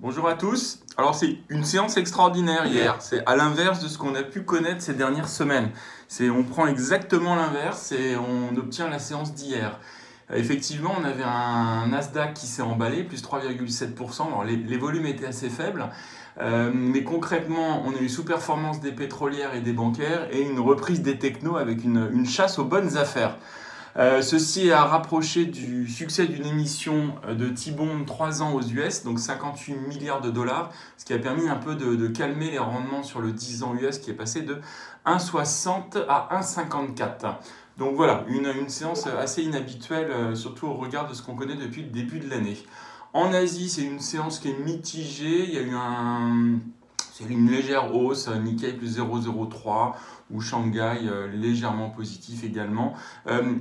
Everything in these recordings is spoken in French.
Bonjour à tous. Alors c'est une séance extraordinaire hier. C'est à l'inverse de ce qu'on a pu connaître ces dernières semaines. C'est on prend exactement l'inverse et on obtient la séance d'hier. Effectivement, on avait un Nasdaq qui s'est emballé, plus 3,7%. Alors les, volumes étaient assez faibles, euh, mais concrètement, on a eu sous-performance des pétrolières et des bancaires et une reprise des technos avec une chasse aux bonnes affaires. Euh, ceci a rapproché du succès d'une émission euh, de T-Bond 3 ans aux US, donc 58 milliards de dollars, ce qui a permis un peu de, calmer les rendements sur le 10 ans US qui est passé de 1,60 à 1,54. Donc voilà, une, une, séance assez inhabituelle, euh, surtout au regard de ce qu'on connaît depuis le début de l'année. En Asie, c'est une séance qui est mitigée. Il y a eu un, une légère hausse, Nikkei plus 0,03 ou Shanghai euh, légèrement positif également. Euh,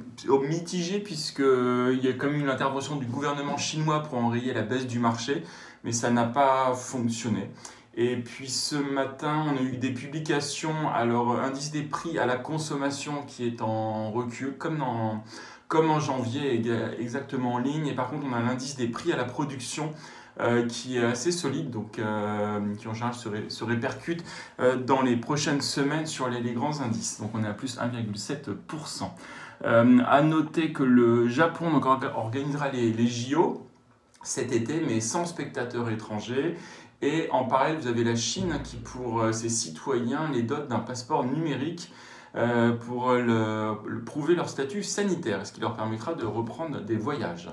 mitigé puisqu'il y a quand même eu l'intervention du gouvernement chinois pour enrayer la baisse du marché, mais ça n'a pas fonctionné. Et puis ce matin, on a eu des publications, alors indice des prix à la consommation qui est en recul, comme, comme en janvier, exactement en ligne. Et par contre, on a l'indice des prix à la production euh, qui est assez solide, donc euh, qui en général se, ré, se répercute euh, dans les prochaines semaines sur les, grands indices. Donc on est à plus 1,7%. Euh, à noter que le Japon organisera les, JO cet été, mais sans spectateurs étrangers. Et en parallèle, vous avez la Chine qui, pour ses citoyens, les dote d'un passeport numérique euh, pour prouver leur statut sanitaire, ce qui leur permettra de reprendre des voyages.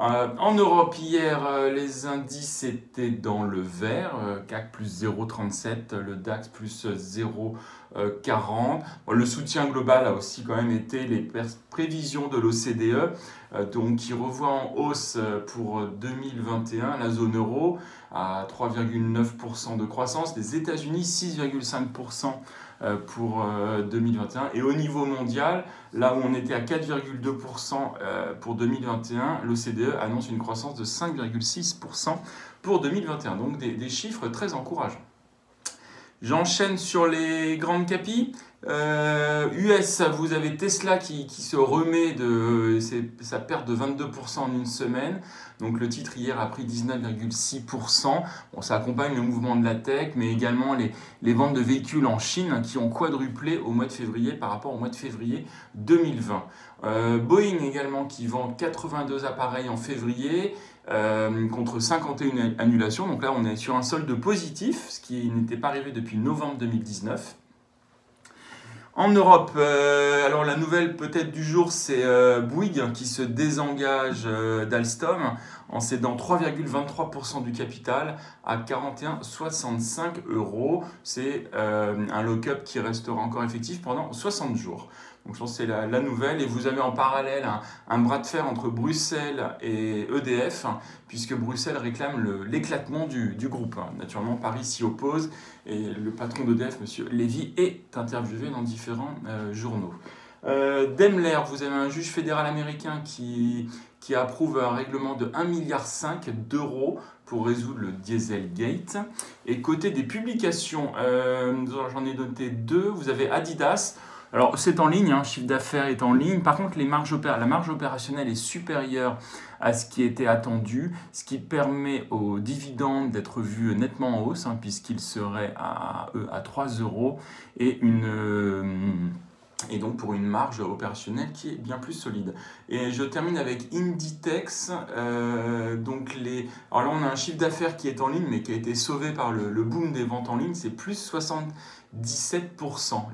Euh, en Europe, hier, euh, les indices étaient dans le vert. Euh, CAC plus 0,37, le DAX plus 0,37. Euh, 40. Le soutien global a aussi quand même été les prévisions de l'OCDE, euh, donc qui revoit en hausse euh, pour 2021 la zone euro à 3,9% de croissance, les États-Unis 6,5% pour 2021. Et au niveau mondial, là où on était à 4,2% pour 2021, l'OCDE annonce une croissance de 5,6% pour 2021. Donc des, des chiffres très encourageants. J'enchaîne sur les grandes capis. Euh, US, vous avez Tesla qui, qui se remet de sa perte de 22% en une semaine. Donc le titre hier a pris 19,6%. Bon, ça accompagne le mouvement de la tech, mais également les, les ventes de véhicules en Chine qui ont quadruplé au mois de février par rapport au mois de février 2020. Euh, Boeing également qui vend 82 appareils en février euh, contre 51 annulations. Donc là, on est sur un solde positif, ce qui n'était pas arrivé depuis novembre 2019. En Europe, euh, alors la nouvelle peut-être du jour, c'est euh, Bouygues qui se désengage d'Alstom en cédant 3,23% du capital à 41,65 euros. C'est un lock-up qui restera encore effectif pendant 60 jours. Donc je pense c'est la, nouvelle. Et vous avez en parallèle un, bras de fer entre Bruxelles et EDF, puisque Bruxelles réclame l'éclatement du, groupe. Naturellement, Paris s'y oppose et le patron d'EDF, M. Lévy, est interviewé dans différents euh, journaux. Euh, Daimler, vous avez un juge fédéral américain qui, qui approuve un règlement de 1,5 milliard d'euros pour résoudre le Dieselgate. Et côté des publications, euh, j'en ai noté deux. Vous avez Adidas. Alors c'est en ligne, hein, chiffre d'affaires est en ligne. Par contre, les marges la marge opérationnelle est supérieure à ce qui était attendu, ce qui permet aux dividendes d'être vus nettement en hausse, hein, puisqu'ils seraient à, à 3 euros et une... Euh, et donc pour une marge opérationnelle qui est bien plus solide. Et je termine avec Inditex. Euh, donc les... Alors là, on a un chiffre d'affaires qui est en ligne, mais qui a été sauvé par le, le boom des ventes en ligne. C'est plus 77%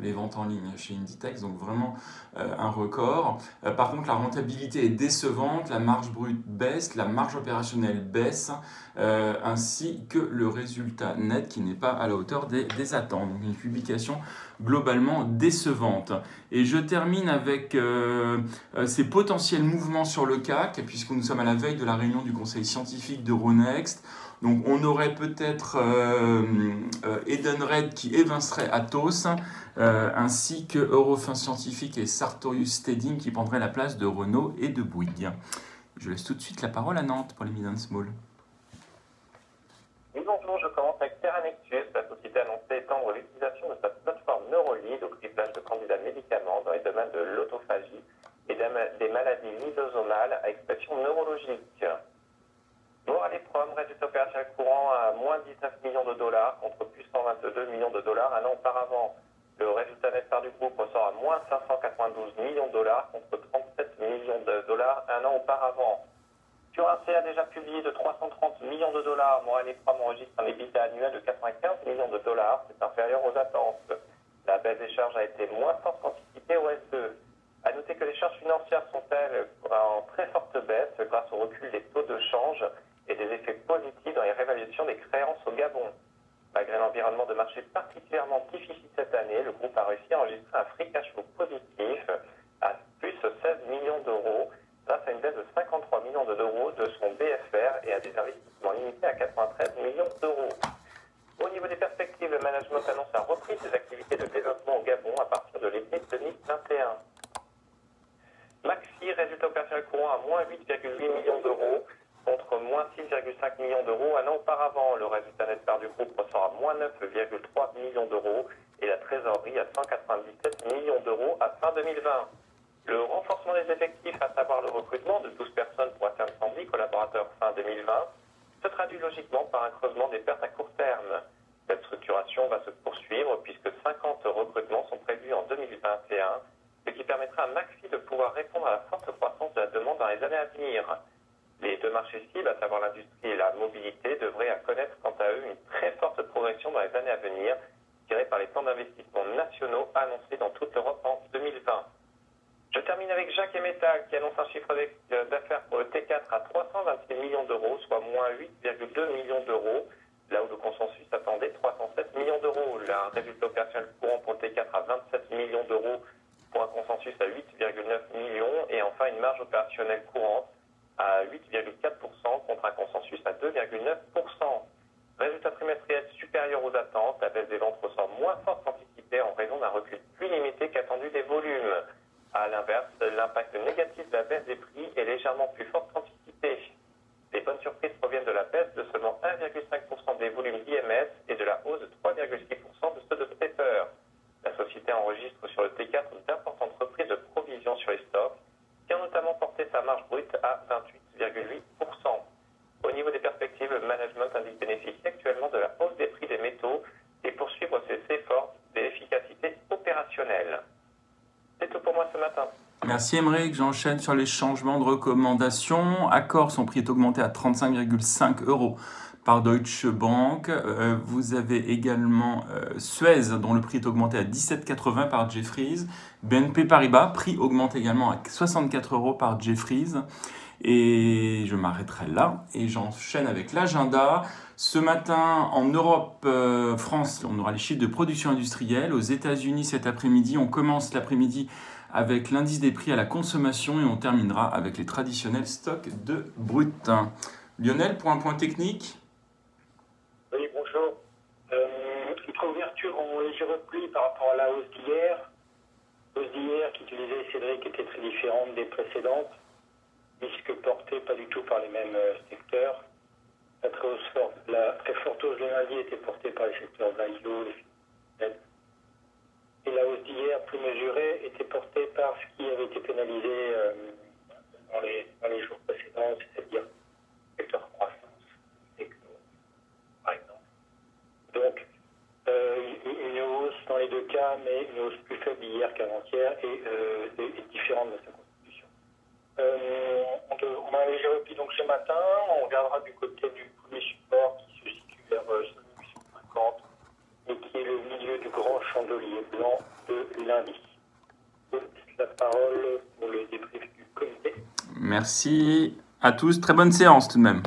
les ventes en ligne chez Inditex, donc vraiment euh, un record. Euh, par contre, la rentabilité est décevante, la marge brute baisse, la marge opérationnelle baisse, ainsi que le résultat net qui n'est pas à la hauteur des, des attentes. Donc une publication globalement décevante. Et je termine avec euh, ces potentiels mouvements sur le CAC, puisque nous sommes à la veille de la réunion du conseil scientifique d'Euronext. Donc on aurait peut-être euh, euh, Edenred qui évincerait euh, ainsi que Eurofin Scientifique et Sartorius Steading qui prendraient la place de Renault et de Bouygues. Je laisse tout de suite la parole à Nantes pour les mid small. Oui, bonjour, je commence avec Terranexus. La société a annoncé étendre l'utilisation de sa plateforme Neurolid au criblage de candidats les de l'autophagie et des maladies lysosomales à expression neurologique. Bon, allez, prom, résultat opérationnel courant à moins 19 millions de dollars contre plus 122 millions de dollars un an auparavant. Le résultat net par du groupe ressort à moins 592 millions de dollars contre 37 millions de dollars un an auparavant. Currency a déjà publié de 330 millions de dollars. Montréal Prime enregistre un EBITDA annuel de 95 millions de dollars. C'est inférieur aux attentes. La baisse des charges a été moins forte qu'anticipée au S2. À noter que les charges financières sont elles en très forte baisse grâce au recul des taux de change et des effets positifs dans les révaluations des créances au Gabon. Malgré l'environnement de marché particulièrement difficile cette année, le groupe a réussi à enregistrer un free cash flow positif à plus 16 millions d'euros grâce à une baisse de 53 millions d'euros de son BFR et à des investissements limités à 93 millions d'euros. 109,3 millions d'euros et la trésorerie à 197 millions d'euros à fin 2020. Le renforcement des effectifs, à savoir le recrutement de 12 personnes pour atteindre 110 collaborateurs fin 2020, se traduit logiquement par un creusement des pertes à court terme. Cette structuration va se poursuivre puisque 50 recrutements sont prévus en 2021, ce qui permettra à Maxi de pouvoir répondre à la forte croissance de la demande dans les années à venir. Les deux marchés cibles, à savoir l'industrie et la mobilité, devraient connaître dans les années à venir, tirée par les plans d'investissement nationaux annoncés dans toute l'Europe en 2020. Je termine avec Jacques et Metal qui annonce un chiffre d'affaires pour le T4 à 326 millions d'euros, soit moins 8,2 millions d'euros, là où le consensus attendait 307 millions d'euros. Un résultat opérationnel courant pour le T4 à 27 millions d'euros pour un consensus à 8,9 millions et enfin une marge opérationnelle courante à 8,4% contre un consensus à 2,9%. Résultat trimestriel supérieur aux attentes, la baisse des ventes ressort moins forte qu'anticipée en raison d'un recul plus limité qu'attendu des volumes. À l'inverse, l'impact négatif de la baisse des prix est légèrement plus fort qu'anticipé. Les bonnes surprises proviennent de la baisse de seulement 1,5% des volumes d'IMS et de la hausse de 3,6% de ceux de Stepper. La société enregistre sur le T4 d'importantes reprises de provisions sur les stocks qui ont notamment porté sa marge brute à 28,8%. Au niveau des perspectives, management indique bénéficier actuellement de la hausse des prix des métaux et poursuivre ses efforts d'efficacité opérationnelle. C'est tout pour moi ce matin. Merci Emmerich, j'enchaîne sur les changements de recommandations. Accor, son prix est augmenté à 35,5 euros par Deutsche Bank. Euh, vous avez également euh, Suez, dont le prix est augmenté à 17,80 par Jeffries. BNP Paribas, prix augmente également à 64 euros par Jeffries. Et je m'arrêterai là et j'enchaîne avec l'agenda. Ce matin, en Europe, euh, France, on aura les chiffres de production industrielle. Aux États-Unis, cet après-midi, on commence l'après-midi avec l'indice des prix à la consommation et on terminera avec les traditionnels stocks de brut. Lionel, pour un point technique Oui, bonjour. Euh, ouverture en léger repli par rapport à la hausse d'hier. Hausse d'hier qui utilisait Cédric était très différente des précédentes puisque portée pas du tout par les mêmes euh, secteurs. La très, forte, la très forte hausse de lundi était portée par les secteurs value, les et la hausse d'hier, plus mesurée, était portée par ce qui avait été pénalisé euh, dans, les, dans, les, jours précédents, c'est-à-dire le secteur croissance, par exemple. Donc, euh, une hausse dans les deux cas, mais une hausse plus faible hier qu'avant-hier et, euh, et, différente de sa constitution. Euh, on, a léger repli donc ce matin, on regardera du côté du premier support qui se situe vers 5850 et qui est le milieu du grand chandelier blanc de lundi. La parole pour le débrief du comité. Merci à tous. Très bonne séance tout de même.